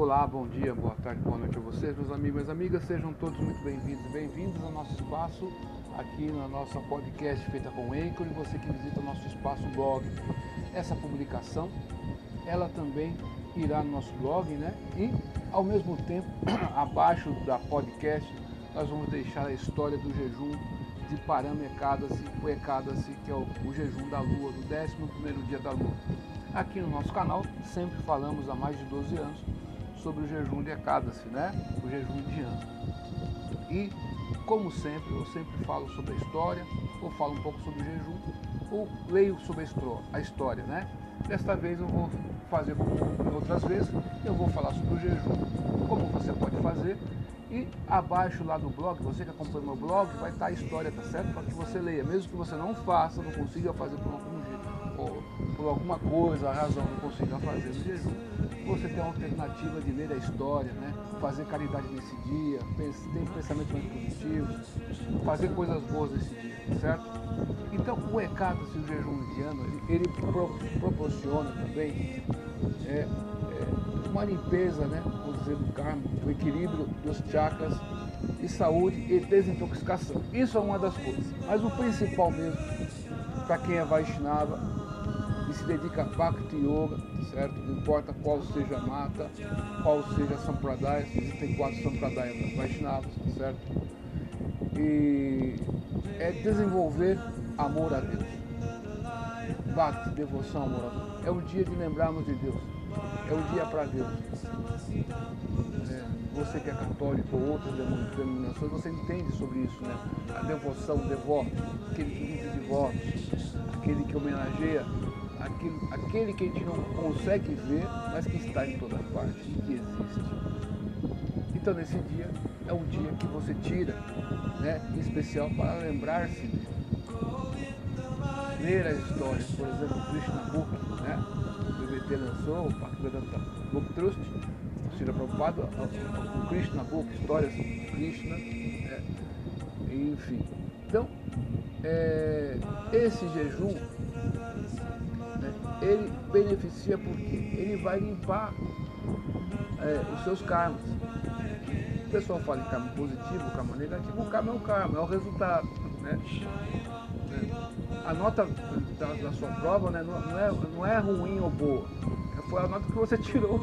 Olá, bom dia, boa tarde, boa noite a vocês, meus amigos e minhas amigas. Sejam todos muito bem-vindos e bem-vindos ao nosso espaço aqui na nossa podcast feita com Anchor e você que visita o nosso espaço blog. Essa publicação, ela também irá no nosso blog, né? E, ao mesmo tempo, abaixo da podcast, nós vamos deixar a história do jejum de Parame Ekadasi, o Ekadasi, que é o, o jejum da lua, do 11º dia da lua. Aqui no nosso canal sempre falamos há mais de 12 anos sobre o jejum de Ekadasi, né? O jejum indiano. E, como sempre, eu sempre falo sobre a história, ou falo um pouco sobre o jejum, ou leio sobre a história, né? Desta vez eu vou fazer como outras vezes, eu vou falar sobre o jejum, como você pode fazer, e abaixo lá do blog, você que acompanha meu blog, vai estar a história, tá certo? Para que você leia, mesmo que você não faça, não consiga fazer por algum jeito, ou por alguma coisa, a razão não consiga fazer no jejum, você tem a alternativa de ler a história, né? fazer caridade nesse dia, ter pensamentos mais positivos, fazer coisas boas nesse dia, certo? Então o ECAD, o jejum indiano, ele, pro, proporciona também é, é, uma limpeza, né? vamos dizer, do karma, o equilíbrio dos chakras e saúde e desintoxicação. Isso é uma das coisas. Mas o principal mesmo, para quem é Vaishnava, se dedica a Bhakti Yoga, certo? Não importa qual seja mata, qual seja Sampradaya, existem quatro Sampradayas Vaishnavas, certo? E é desenvolver amor a Deus. Bhakti, devoção, amor a Deus. É o dia de lembrarmos de Deus. É o dia para Deus. É, você que é católico ou outras denominações, você entende sobre isso, né? A devoção, o devoto, aquele que vive de votos, aquele que homenageia aquele, aquele que a gente não consegue ver, mas que está em toda parte e que existe. Então nesse dia é um dia que você tira, né, em especial para lembrar-se dele. Ler as histórias, por exemplo, Krishna Book, né? O BBT lançou, o Bhaktivedanta Book Trust, Sira Prabhupada, o Krishna Book, histórias do Krishna, né? enfim. Então, é, esse jejum ele beneficia porque ele vai limpar é, os seus karmas. O pessoal fala em karma positivo, karma negativo, o karma é um karma, é o resultado. Né? A nota da, da sua prova né, não, é, não é ruim ou boa, foi a nota que você tirou.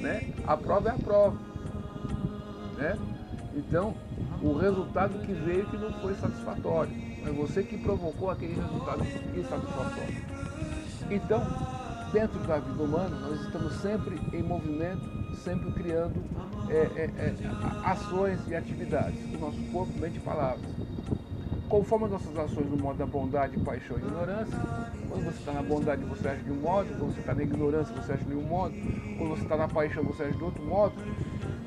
né? A prova é a prova. Né? Então, o resultado que veio que não foi satisfatório. É você que provocou aquele resultado insatisfatório. Então, dentro da vida humana, nós estamos sempre em movimento, sempre criando é, é, é, ações e atividades, o nosso corpo, mente e palavras. Conforme as nossas ações no modo da bondade, paixão e ignorância, quando você está na bondade você age de um modo, quando você está na ignorância você age de um modo, quando você está na paixão você age de outro modo,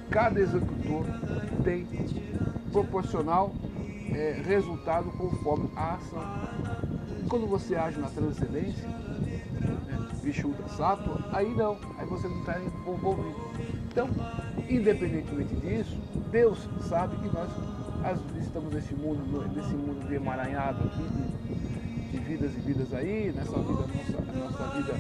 cada executor tem proporcional é, resultado conforme a ação. Quando você age na transcendência, Vishuddha Sattva, aí não, aí você não está envolvido. Então, independentemente disso, Deus sabe que nós estamos nesse mundo, nesse mundo de emaranhado aqui, de, de, vidas e vidas aí, nessa vida, nossa, nossa vida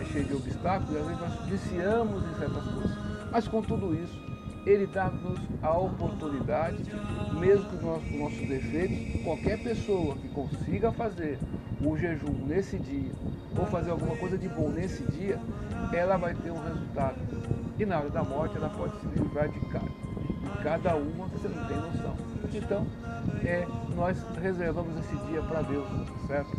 é cheia de obstáculos, e às vezes nós viciamos em certas coisas. Mas com tudo isso, ele dá-nos a oportunidade, mesmo com, nossos defeitos, qualquer pessoa que consiga fazer o jejum nesse dia, ou fazer alguma coisa de bom nesse dia, ela vai ter um resultado. E na hora da morte ela pode se livrar de cada, de cada uma você não tem noção. Então, é, nós reservamos esse dia para Deus, certo?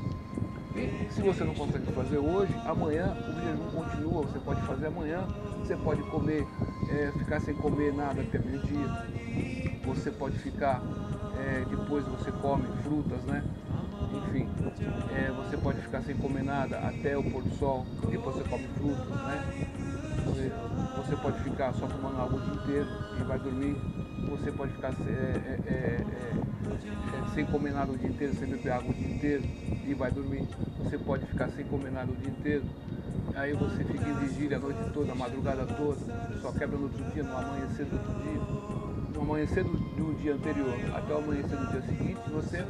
E se você não consegue fazer hoje, amanhã o jejum continua, você pode fazer amanhã, você pode comer, é, ficar sem comer nada até meio-dia, você pode ficar, é, depois você come frutas, né? enfim, é, você pode ficar sem comer nada até o pôr do sol, depois você come frutas, né? Você, você pode ficar só tomando água o dia inteiro e vai dormir. Você pode ficar é, é, é, é, sem comer nada o dia inteiro, sem beber água o dia inteiro e vai dormir. Você pode ficar sem comer nada o dia inteiro. Aí você fica em vigília a noite toda, a madrugada toda, só quebra no outro dia, no amanhecer do outro dia, no amanhecer do, do dia anterior até o amanhecer do dia seguinte, você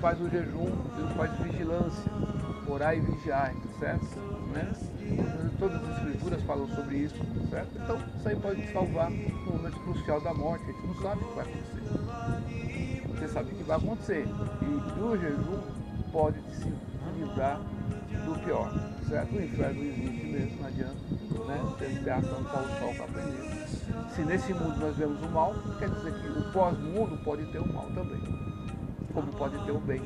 faz o jejum, ele faz vigilância, orar e vigiar, certo? Né? Todas as escrituras falam sobre isso, certo? Então isso aí pode te salvar no momento crucial da morte, a gente não sabe o que vai acontecer. Você sabe o que vai acontecer. E, e o jejum pode te livrar pior? O inferno existe mesmo, não adianta, né? Ter ação para o sol para aprender. Se nesse mundo nós vemos o mal, quer dizer que o pós-mundo pode ter o mal também. Como pode ter o bem.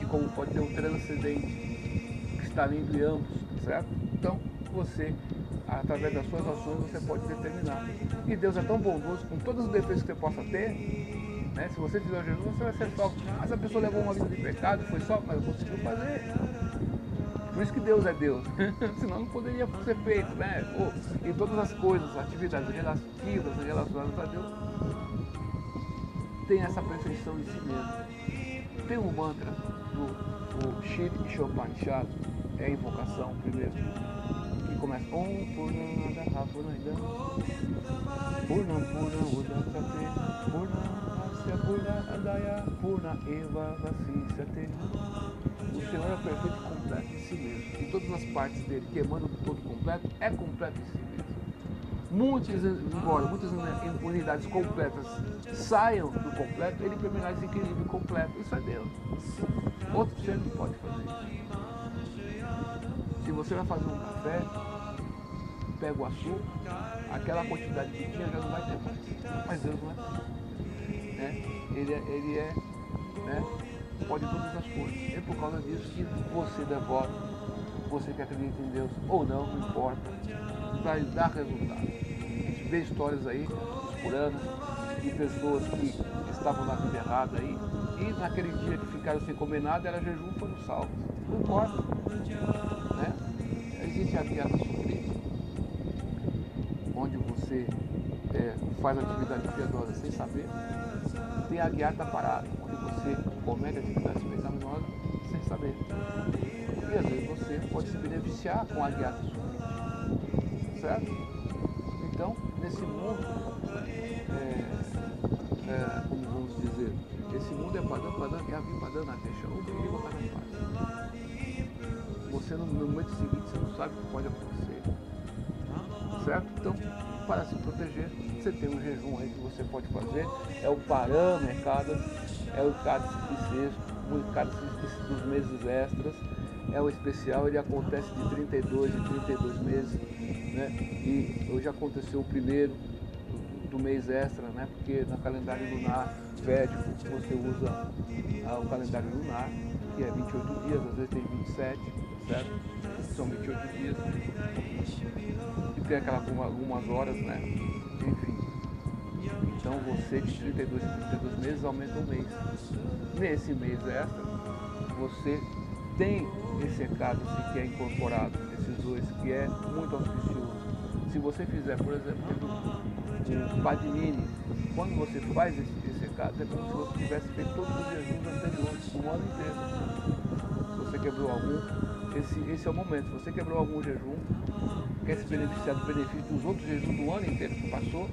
E como pode ter o transcendente, que está em ambos, certo? Então, você, através das suas ações, você pode determinar. E Deus é tão bondoso, com todos os defeitos que você possa ter, né? Se você fizer o jejum, você vai ser salvo. Mas a pessoa levou uma vida de pecado, foi só, mas conseguiu fazer. Por isso que Deus é Deus. Senão não poderia ser feito, né? e todas as coisas, atividades relativas, relacionadas a Deus, tem essa perfeição em si mesmo. Tem um mantra do Shri Ishopanishad, é a invocação primeiro, que começa Om Purnamadaha Purnamidam Purnam Purnam Udasate Purnam Asya Purna Adaya Purna Eva Vasisyate o Senhor é perfeito e completo em si mesmo. Em todas as partes dele, que emana do todo completo, é completo em si mesmo. Muitas, embora muitas unidades completas saiam do completo, ele permanece em equilíbrio completo. Isso é Deus. Outro ser não pode fazer isso. Se você vai fazer um café, pega o açúcar, aquela quantidade que tinha já não vai ter mais. Mas Deus não é assim. Né? Ele é, ele é né? Pode todas as coisas. É por causa disso que você devota, você que acredita em Deus ou não, não importa, vai dar resultado. A gente vê histórias aí, puranas, de pessoas que estavam na vida errada aí, e naquele dia que ficaram sem comer nada, era jejum, foram salvos. Não importa. Né? Existe a dieta sofrida, onde você faz atividade piedosa sem saber. Tem a dieta parada, onde você comete atividades pecaminosas sem saber. E às vezes você pode se beneficiar com a sofrida. Certo? Então, nesse mundo, é, é, como vamos dizer, esse mundo é padrão, padrão, é a vir padrão na deixa, o perigo na paz. Você no momento seguinte você não sabe o que pode acontecer. Certo? Então, para se proteger, você tem um jejum aí que você pode fazer, é o Parã Mercado, é o cálice bissexto, o cálice dos meses extras, é o especial, ele acontece de 32 em 32 meses, né? E hoje aconteceu o primeiro do mês extra, né? Porque no calendário lunar védico você usa ah, o calendário lunar, que é 28 dias, às vezes tem 27, certo? São 28 dias. E tem aquela algumas horas, né? Enfim. Então você de 32 em 32 meses aumenta um mês. Nesse mês extra, você tem esse recado que é incorporado, esses dois, que é muito auspicioso. Se você fizer, por exemplo, o Padmini, quando você faz esse, esse recado, é como se você tivesse feito todos os jejuns anteriores, o ano inteiro. Se você quebrou algum, esse, esse é o momento. Você quebrou algum jejum, quer se beneficiar do benefício dos outros jejuns do ano inteiro que passou,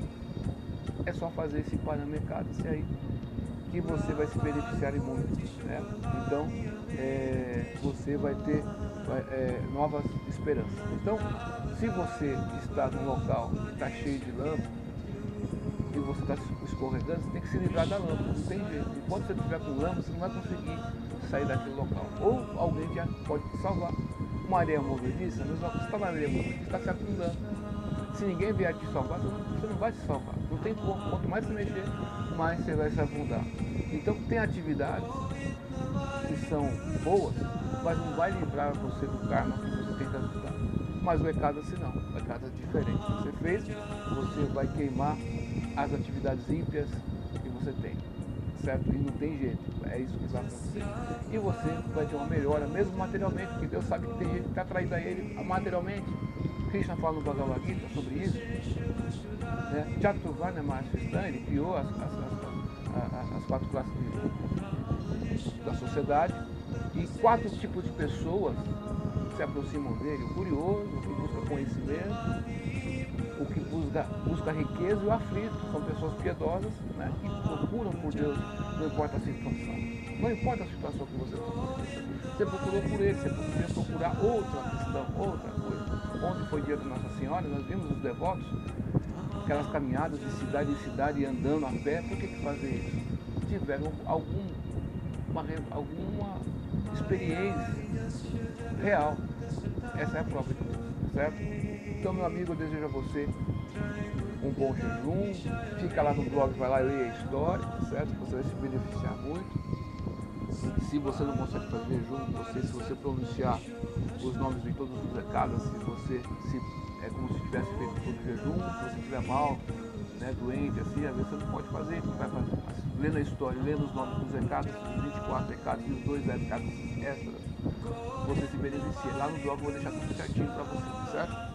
é só fazer esse Panamecado, esse aí, que você vai se beneficiar em muito. Né? Então, é, você vai ter é, novas esperanças. Então, se você está num local que está cheio de lama, e você está escorregando, você tem que se livrar da lama, não tem jeito. Enquanto você estiver com lama, você não vai conseguir sair daquele local. Ou alguém já pode te salvar. Uma areia movediça, você está na areia movediça, está se afundando. Se ninguém vier te salvar, você não vai se salvar. Não tem como. Quanto mais você mexer, mais você vai se afundar. Então tem atividades que são boas, mas não vai livrar você do karma que você tem que ajudar. Mas o ECAD assim não, o ECAD é diferente. Você fez, você vai queimar as atividades ímpias que você tem. Certo? E não tem jeito. É isso que vai acontecer. E você vai ter uma melhora, mesmo materialmente, porque Deus sabe que tem gente que está atraído a ele materialmente. Krishna fala no Bhagavad Gita sobre isso. Né? Chaturvarna Mahasisthan, ele criou as, as, as, as quatro classes de, da sociedade e quatro tipos de pessoas se aproximam dele. O curioso, o que busca conhecimento, o que busca, busca riqueza e o aflito. São pessoas piedosas né, que procuram por Deus Não importa a situação. Não importa a situação que você procurou. Você procurou por ele, você poderia procurar outra questão, outra coisa. Ontem foi dia da Nossa Senhora, nós vimos os devotos, aquelas caminhadas de cidade em cidade andando a pé. Por que, que fazer isso? Tiveram algum, uma, alguma experiência real. Essa é a prova de certo? Então, meu amigo, eu desejo a você um bom jejum. Fica lá no blog, vai lá e lê a história, certo? Você vai se beneficiar muito. Se você não consegue fazer jejum, você, se você pronunciar os nomes de todos os recados, se você se, é como se tivesse feito todo jejum, se você estiver mal, né, doente, assim, às vezes você não pode fazer, você vai fazer. Mas, lendo a história, lendo os nomes dos recados, os 24 recados e os dois recados extras, você se beneficia. Lá no blog eu vou deixar tudo certinho para você, certo?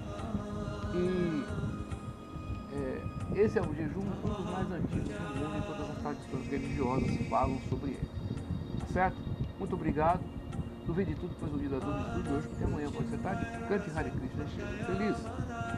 E é, esse é o jejum, um dos mais antigos do mundo e todas as tradições religiosas falam sobre ele. Tá certo? Muito obrigado. Duvide tudo, pois o vida do estúdio hoje, porque amanhã pode ser tarde. Cante Hare Krishna. Feliz!